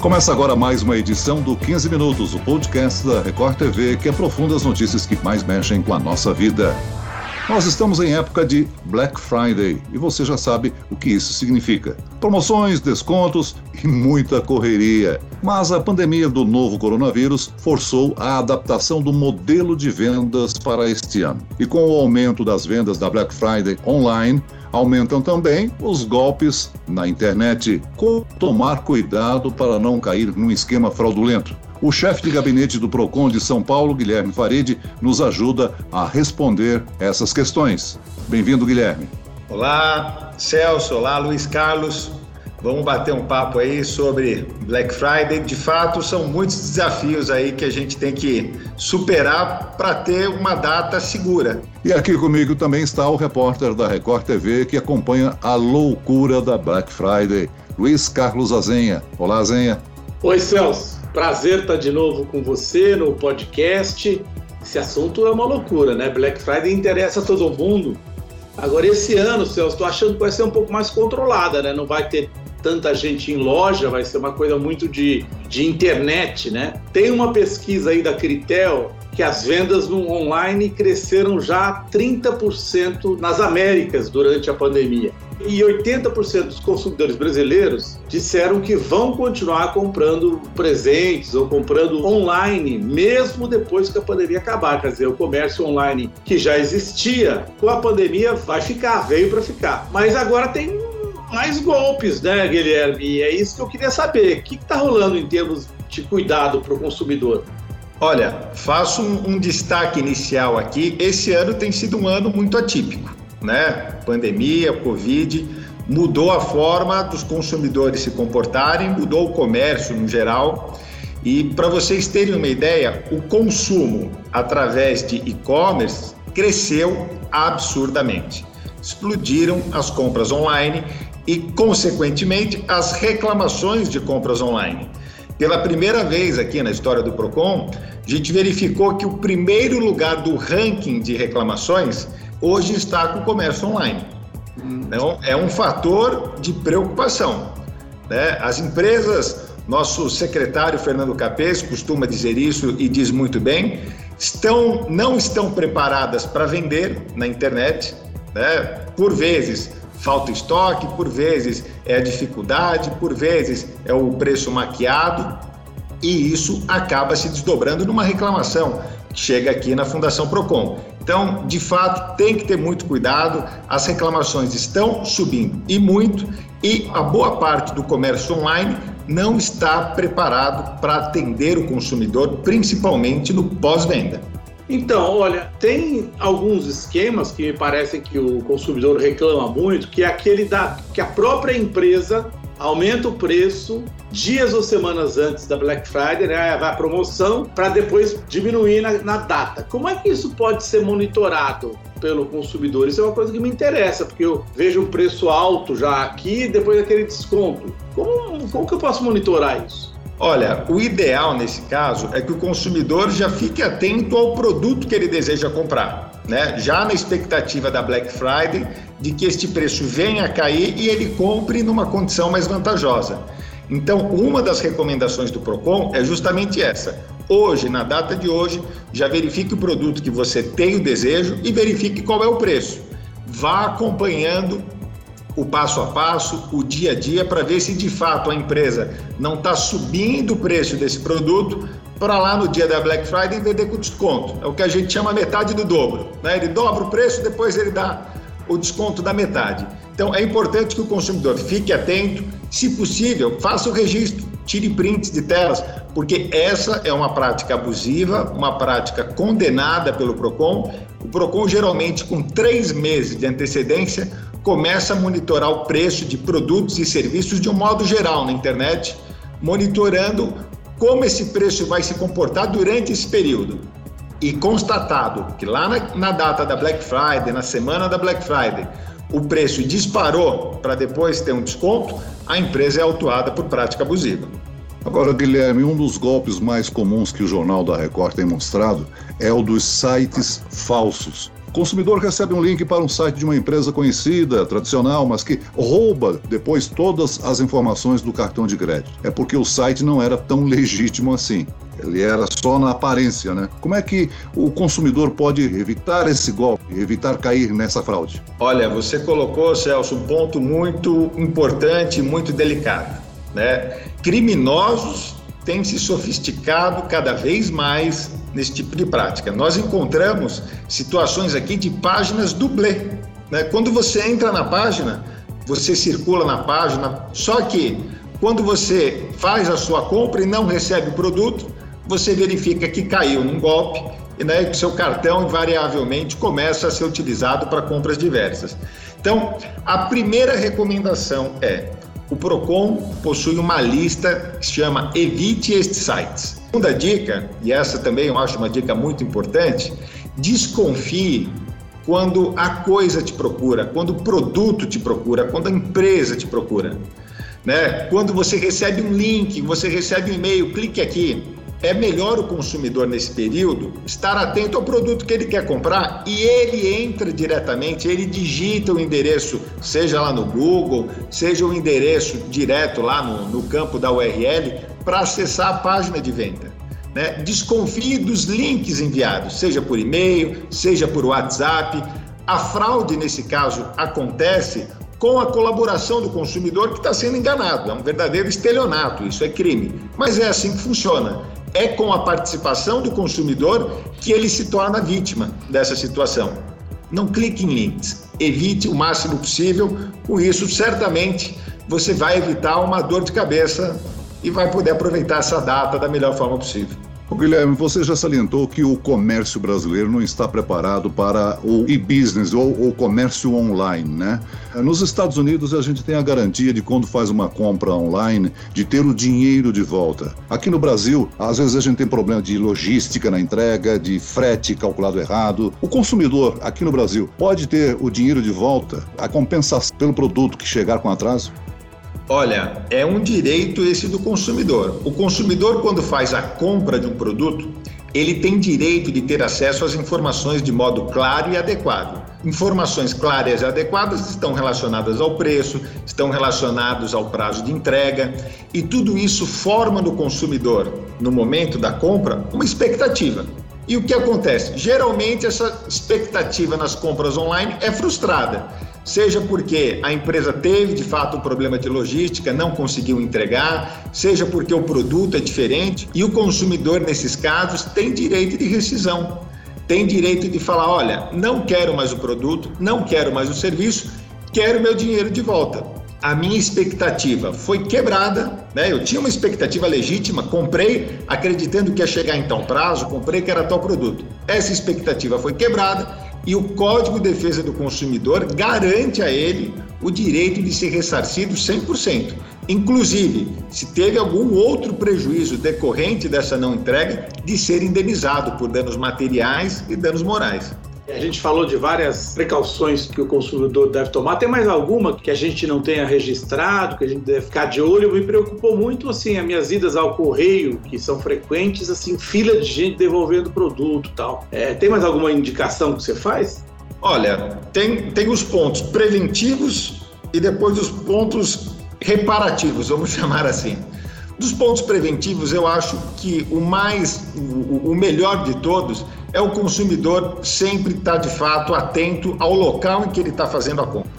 Começa agora mais uma edição do 15 Minutos, o podcast da Record TV que aprofunda as notícias que mais mexem com a nossa vida. Nós estamos em época de Black Friday e você já sabe o que isso significa: promoções, descontos e muita correria. Mas a pandemia do novo coronavírus forçou a adaptação do modelo de vendas para este ano. E com o aumento das vendas da Black Friday online, Aumentam também os golpes na internet. Como tomar cuidado para não cair num esquema fraudulento? O chefe de gabinete do PROCON de São Paulo, Guilherme Farid, nos ajuda a responder essas questões. Bem-vindo, Guilherme. Olá, Celso. Olá, Luiz Carlos. Vamos bater um papo aí sobre Black Friday. De fato, são muitos desafios aí que a gente tem que superar para ter uma data segura. E aqui comigo também está o repórter da Record TV que acompanha a loucura da Black Friday, Luiz Carlos Azenha. Olá, Azenha. Oi, Celso. Prazer estar de novo com você no podcast. Esse assunto é uma loucura, né? Black Friday interessa a todo mundo. Agora, esse ano, Celso, estou achando que vai ser um pouco mais controlada, né? Não vai ter tanta gente em loja, vai ser uma coisa muito de, de internet, né? Tem uma pesquisa aí da Critel que as vendas no online cresceram já 30% nas Américas durante a pandemia. E 80% dos consumidores brasileiros disseram que vão continuar comprando presentes ou comprando online, mesmo depois que a pandemia acabar. Quer dizer, o comércio online que já existia, com a pandemia vai ficar, veio para ficar. Mas agora tem mais golpes, né, Guilherme? E é isso que eu queria saber. O que está rolando em termos de cuidado para o consumidor? Olha, faço um, um, destaque inicial aqui. Esse ano tem sido um ano muito atípico, né? Pandemia, Covid, mudou a forma dos consumidores se comportarem, mudou o comércio no geral. E para vocês terem uma ideia, o consumo através de e-commerce cresceu absurdamente. Explodiram as compras online e, consequentemente, as reclamações de compras online. Pela primeira vez aqui na história do Procon, a gente verificou que o primeiro lugar do ranking de reclamações hoje está com o comércio online. Então, é um fator de preocupação. Né? As empresas, nosso secretário Fernando Capês costuma dizer isso e diz muito bem, estão, não estão preparadas para vender na internet. Né? Por vezes, falta estoque, por vezes é a dificuldade, por vezes é o preço maquiado, e isso acaba se desdobrando numa reclamação que chega aqui na Fundação Procon. Então, de fato, tem que ter muito cuidado, as reclamações estão subindo e muito, e a boa parte do comércio online não está preparado para atender o consumidor, principalmente no pós-venda. Então, olha, tem alguns esquemas que me parecem que o consumidor reclama muito, que é aquele da que a própria empresa aumenta o preço dias ou semanas antes da Black Friday, né, a promoção, para depois diminuir na, na, data. Como é que isso pode ser monitorado pelo consumidor? Isso é uma coisa que me interessa, porque eu vejo um preço alto já aqui, depois daquele desconto. Como, como que eu posso monitorar isso? Olha, o ideal nesse caso é que o consumidor já fique atento ao produto que ele deseja comprar, né? Já na expectativa da Black Friday de que este preço venha a cair e ele compre numa condição mais vantajosa. Então, uma das recomendações do Procon é justamente essa. Hoje, na data de hoje, já verifique o produto que você tem o desejo e verifique qual é o preço. Vá acompanhando o passo a passo, o dia a dia, para ver se de fato a empresa não está subindo o preço desse produto para lá no dia da Black Friday vender com desconto. É o que a gente chama metade do dobro. Né? Ele dobra o preço, depois ele dá o desconto da metade. Então é importante que o consumidor fique atento, se possível, faça o registro, tire prints de telas, porque essa é uma prática abusiva, uma prática condenada pelo PROCON. O PROCON, geralmente, com três meses de antecedência, começa a monitorar o preço de produtos e serviços de um modo geral na internet, monitorando como esse preço vai se comportar durante esse período. E constatado que lá na, na data da Black Friday, na semana da Black Friday, o preço disparou para depois ter um desconto, a empresa é autuada por prática abusiva. Agora, Guilherme, um dos golpes mais comuns que o Jornal da Record tem mostrado é o dos sites falsos. Consumidor recebe um link para um site de uma empresa conhecida, tradicional, mas que rouba depois todas as informações do cartão de crédito. É porque o site não era tão legítimo assim. Ele era só na aparência, né? Como é que o consumidor pode evitar esse golpe, evitar cair nessa fraude? Olha, você colocou, Celso, um ponto muito importante, muito delicado, né? Criminosos têm se sofisticado cada vez mais nesse tipo de prática. Nós encontramos situações aqui de páginas dublê. Né? Quando você entra na página, você circula na página, só que quando você faz a sua compra e não recebe o produto, você verifica que caiu num golpe e né, seu cartão invariavelmente começa a ser utilizado para compras diversas. Então, a primeira recomendação é: o Procon possui uma lista que se chama Evite estes sites. Segunda dica, e essa também eu acho uma dica muito importante, desconfie quando a coisa te procura, quando o produto te procura, quando a empresa te procura. Né? Quando você recebe um link, você recebe um e-mail, clique aqui é melhor o consumidor nesse período estar atento ao produto que ele quer comprar e ele entra diretamente, ele digita o endereço, seja lá no Google, seja o endereço direto lá no, no campo da URL, para acessar a página de venda. Né? Desconfie dos links enviados, seja por e-mail, seja por WhatsApp. A fraude, nesse caso, acontece com a colaboração do consumidor que está sendo enganado. É um verdadeiro estelionato, isso é crime. Mas é assim que funciona é com a participação do consumidor que ele se torna vítima dessa situação. Não clique em links, evite o máximo possível, com isso, certamente, você vai evitar uma dor de cabeça e vai poder aproveitar essa data da melhor forma possível. O Guilherme, você já salientou que o comércio brasileiro não está preparado para o e-business ou o comércio online, né? Nos Estados Unidos a gente tem a garantia de quando faz uma compra online de ter o dinheiro de volta. Aqui no Brasil, às vezes a gente tem problema de logística na entrega, de frete calculado errado. O consumidor aqui no Brasil pode ter o dinheiro de volta, a compensação pelo produto que chegar com atraso? Olha, é um direito esse do consumidor. O consumidor, quando faz a compra de um produto, ele tem direito de ter acesso às informações de modo claro e adequado. Informações claras e adequadas estão relacionadas ao preço, estão relacionadas ao prazo de entrega, e tudo isso forma no consumidor, no momento da compra, uma expectativa. E o que acontece? Geralmente essa expectativa nas compras online é frustrada seja porque a empresa teve de fato um problema de logística, não conseguiu entregar, seja porque o produto é diferente e o consumidor, nesses casos, tem direito de rescisão. Tem direito de falar: olha, não quero mais o produto, não quero mais o serviço, quero meu dinheiro de volta. A minha expectativa foi quebrada, né? Eu tinha uma expectativa legítima, comprei acreditando que ia chegar em tal prazo, comprei que era tal produto. Essa expectativa foi quebrada e o Código de Defesa do Consumidor garante a ele o direito de ser ressarcido 100%. Inclusive, se teve algum outro prejuízo decorrente dessa não entrega, de ser indenizado por danos materiais e danos morais. A gente falou de várias precauções que o consumidor deve tomar. Tem mais alguma que a gente não tenha registrado, que a gente deve ficar de olho? Me preocupou muito assim as minhas idas ao correio, que são frequentes, assim, fila de gente devolvendo produto, tal. É, tem mais alguma indicação que você faz? Olha, tem tem os pontos preventivos e depois os pontos reparativos, vamos chamar assim. Dos pontos preventivos, eu acho que o mais, o, o melhor de todos é o consumidor sempre estar tá, de fato atento ao local em que ele está fazendo a compra.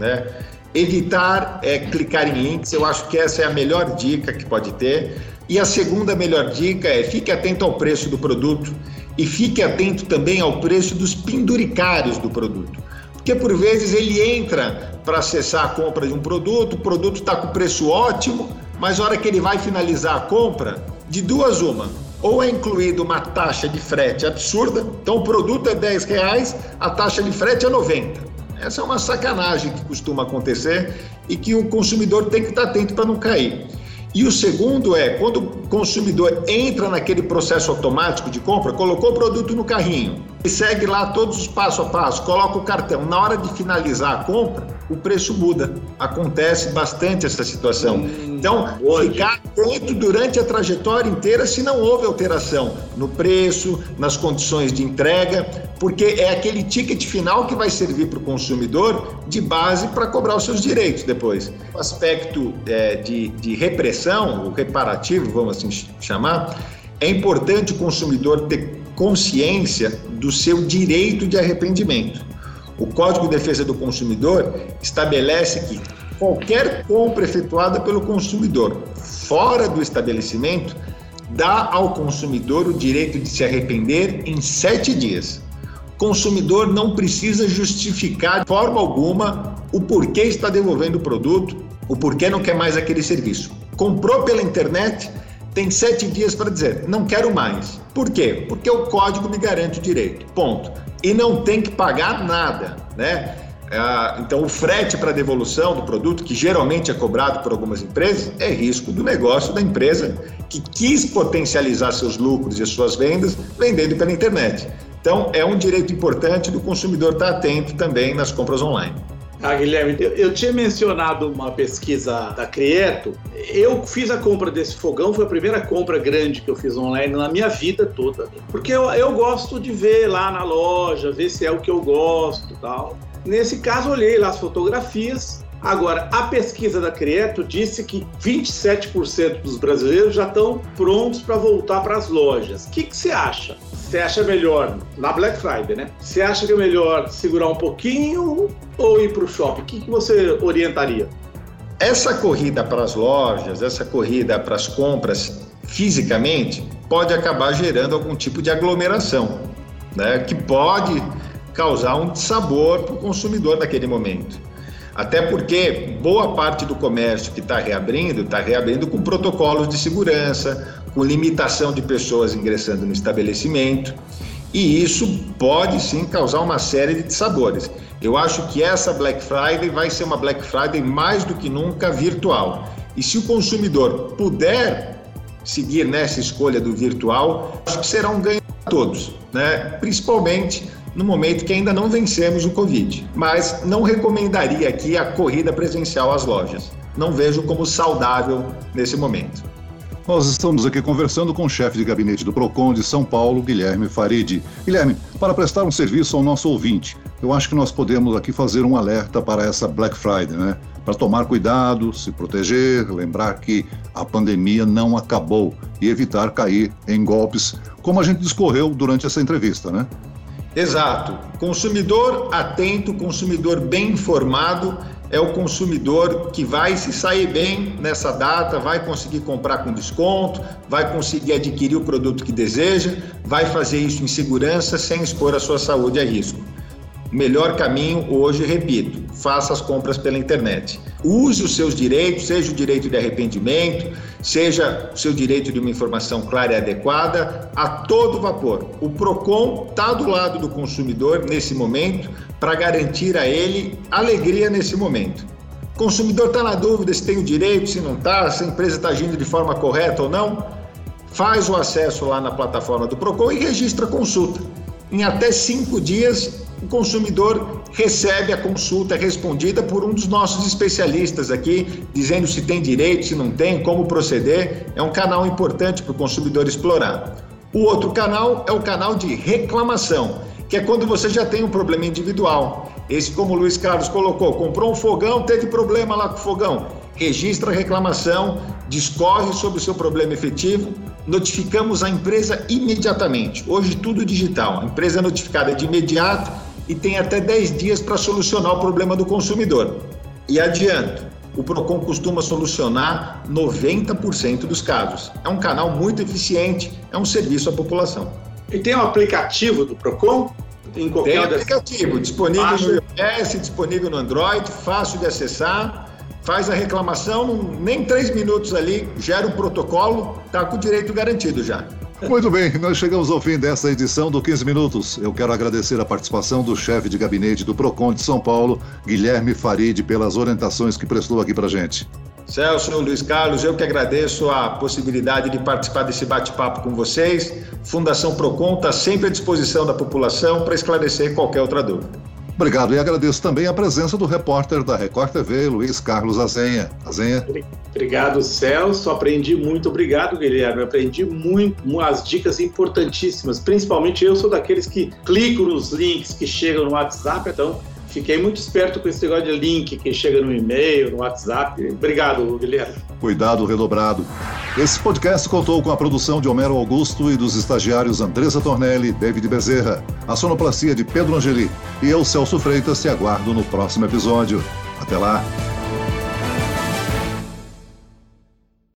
Né? Evitar é, clicar em links, eu acho que essa é a melhor dica que pode ter. E a segunda melhor dica é fique atento ao preço do produto e fique atento também ao preço dos penduricários do produto. Porque por vezes ele entra para acessar a compra de um produto, o produto está com preço ótimo, mas na hora que ele vai finalizar a compra, de duas uma, ou é incluída uma taxa de frete absurda, então o produto é 10 reais, a taxa de frete é 90. Essa é uma sacanagem que costuma acontecer e que o consumidor tem que estar atento para não cair. E o segundo é, quando o consumidor entra naquele processo automático de compra, colocou o produto no carrinho e segue lá todos os passo a passo, coloca o cartão. Na hora de finalizar a compra, o preço muda. Acontece bastante essa situação. Hum, então, ficar atento durante a trajetória inteira se não houve alteração no preço, nas condições de entrega, porque é aquele ticket final que vai servir para o consumidor de base para cobrar os seus direitos depois. O aspecto é, de, de repressão, o reparativo, vamos assim chamar, é importante o consumidor ter consciência do seu direito de arrependimento. O Código de Defesa do Consumidor estabelece que qualquer compra efetuada pelo consumidor fora do estabelecimento dá ao consumidor o direito de se arrepender em sete dias. Consumidor não precisa justificar de forma alguma o porquê está devolvendo o produto, o porquê não quer mais aquele serviço. Comprou pela internet, tem sete dias para dizer, não quero mais. Por quê? Porque o código me garante o direito. Ponto. E não tem que pagar nada, né? Ah, então, o frete para devolução do produto, que geralmente é cobrado por algumas empresas, é risco do negócio da empresa que quis potencializar seus lucros e suas vendas vendendo pela internet. Então, é um direito importante do consumidor estar atento também nas compras online. Ah, Guilherme, eu, eu, tinha mencionado uma pesquisa da Crieto. Eu fiz a compra desse fogão, foi a primeira compra grande que eu fiz online na minha vida toda. Porque eu, eu gosto de ver lá na loja, ver se é o que eu gosto tal. Nesse caso, olhei lá as fotografias. Agora, a pesquisa da Crieto disse que 27% dos brasileiros já estão prontos para voltar para as lojas. O que, que você acha? Você acha melhor, na Black Friday, né? Você acha que é melhor segurar um pouquinho ou ir para o shopping? O que, que você orientaria? Essa corrida para as lojas, essa corrida para as compras fisicamente, pode acabar gerando algum tipo de aglomeração, né? Que pode causar um sabor para o consumidor naquele momento. Até porque boa parte do comércio que está reabrindo, está reabrindo com protocolos de segurança, com limitação de pessoas ingressando no estabelecimento, e isso pode sim causar uma série de sabores. Eu acho que essa Black Friday vai ser uma Black Friday mais do que nunca virtual. E se o consumidor puder seguir nessa escolha do virtual, acho que será um ganho para todos, né? principalmente no momento que ainda não vencemos o Covid. Mas não recomendaria aqui a corrida presencial às lojas. Não vejo como saudável nesse momento. Nós estamos aqui conversando com o chefe de gabinete do PROCON de São Paulo, Guilherme Faride. Guilherme, para prestar um serviço ao nosso ouvinte, eu acho que nós podemos aqui fazer um alerta para essa Black Friday, né? Para tomar cuidado, se proteger, lembrar que a pandemia não acabou e evitar cair em golpes, como a gente discorreu durante essa entrevista, né? Exato. Consumidor atento, consumidor bem informado é o consumidor que vai se sair bem nessa data, vai conseguir comprar com desconto, vai conseguir adquirir o produto que deseja, vai fazer isso em segurança sem expor a sua saúde a risco. O melhor caminho hoje, repito, faça as compras pela internet. Use os seus direitos, seja o direito de arrependimento, seja o seu direito de uma informação clara e adequada, a todo vapor. O PROCON está do lado do consumidor nesse momento para garantir a ele alegria nesse momento. O consumidor está na dúvida se tem o direito, se não está, se a empresa está agindo de forma correta ou não. Faz o acesso lá na plataforma do PROCON e registra a consulta. Em até cinco dias, o consumidor recebe a consulta respondida por um dos nossos especialistas aqui, dizendo se tem direito, se não tem, como proceder. É um canal importante para o consumidor explorar. O outro canal é o canal de reclamação, que é quando você já tem um problema individual. Esse, como o Luiz Carlos colocou, comprou um fogão, teve problema lá com o fogão. Registra a reclamação, discorre sobre o seu problema efetivo, notificamos a empresa imediatamente. Hoje tudo digital. A empresa é notificada de imediato e tem até 10 dias para solucionar o problema do consumidor. E adianto, o Procon costuma solucionar 90% dos casos. É um canal muito eficiente, é um serviço à população. E tem um aplicativo do Procon? Em qualquer tem aplicativo disponível Baixo. no iOS, disponível no Android, fácil de acessar. Faz a reclamação, nem três minutos ali, gera o um protocolo, está com o direito garantido já. Muito bem, nós chegamos ao fim dessa edição do 15 Minutos. Eu quero agradecer a participação do chefe de gabinete do PROCON de São Paulo, Guilherme Farid, pelas orientações que prestou aqui para gente. Celso, Luiz Carlos, eu que agradeço a possibilidade de participar desse bate-papo com vocês. Fundação PROCON está sempre à disposição da população para esclarecer qualquer outra dúvida. Obrigado e agradeço também a presença do repórter da Record TV, Luiz Carlos Azenha. Azenha. Obrigado, Celso. Aprendi muito. Obrigado, Guilherme. Aprendi muito, as dicas importantíssimas. Principalmente eu sou daqueles que clicam nos links que chegam no WhatsApp, então Fiquei muito esperto com esse negócio de link que chega no e-mail, no WhatsApp. Obrigado, Guilherme. Cuidado redobrado. Esse podcast contou com a produção de Homero Augusto e dos estagiários Andressa Tornelli e David Bezerra, a sonoplastia de Pedro Angeli. E eu, Celso Freitas, te aguardo no próximo episódio. Até lá!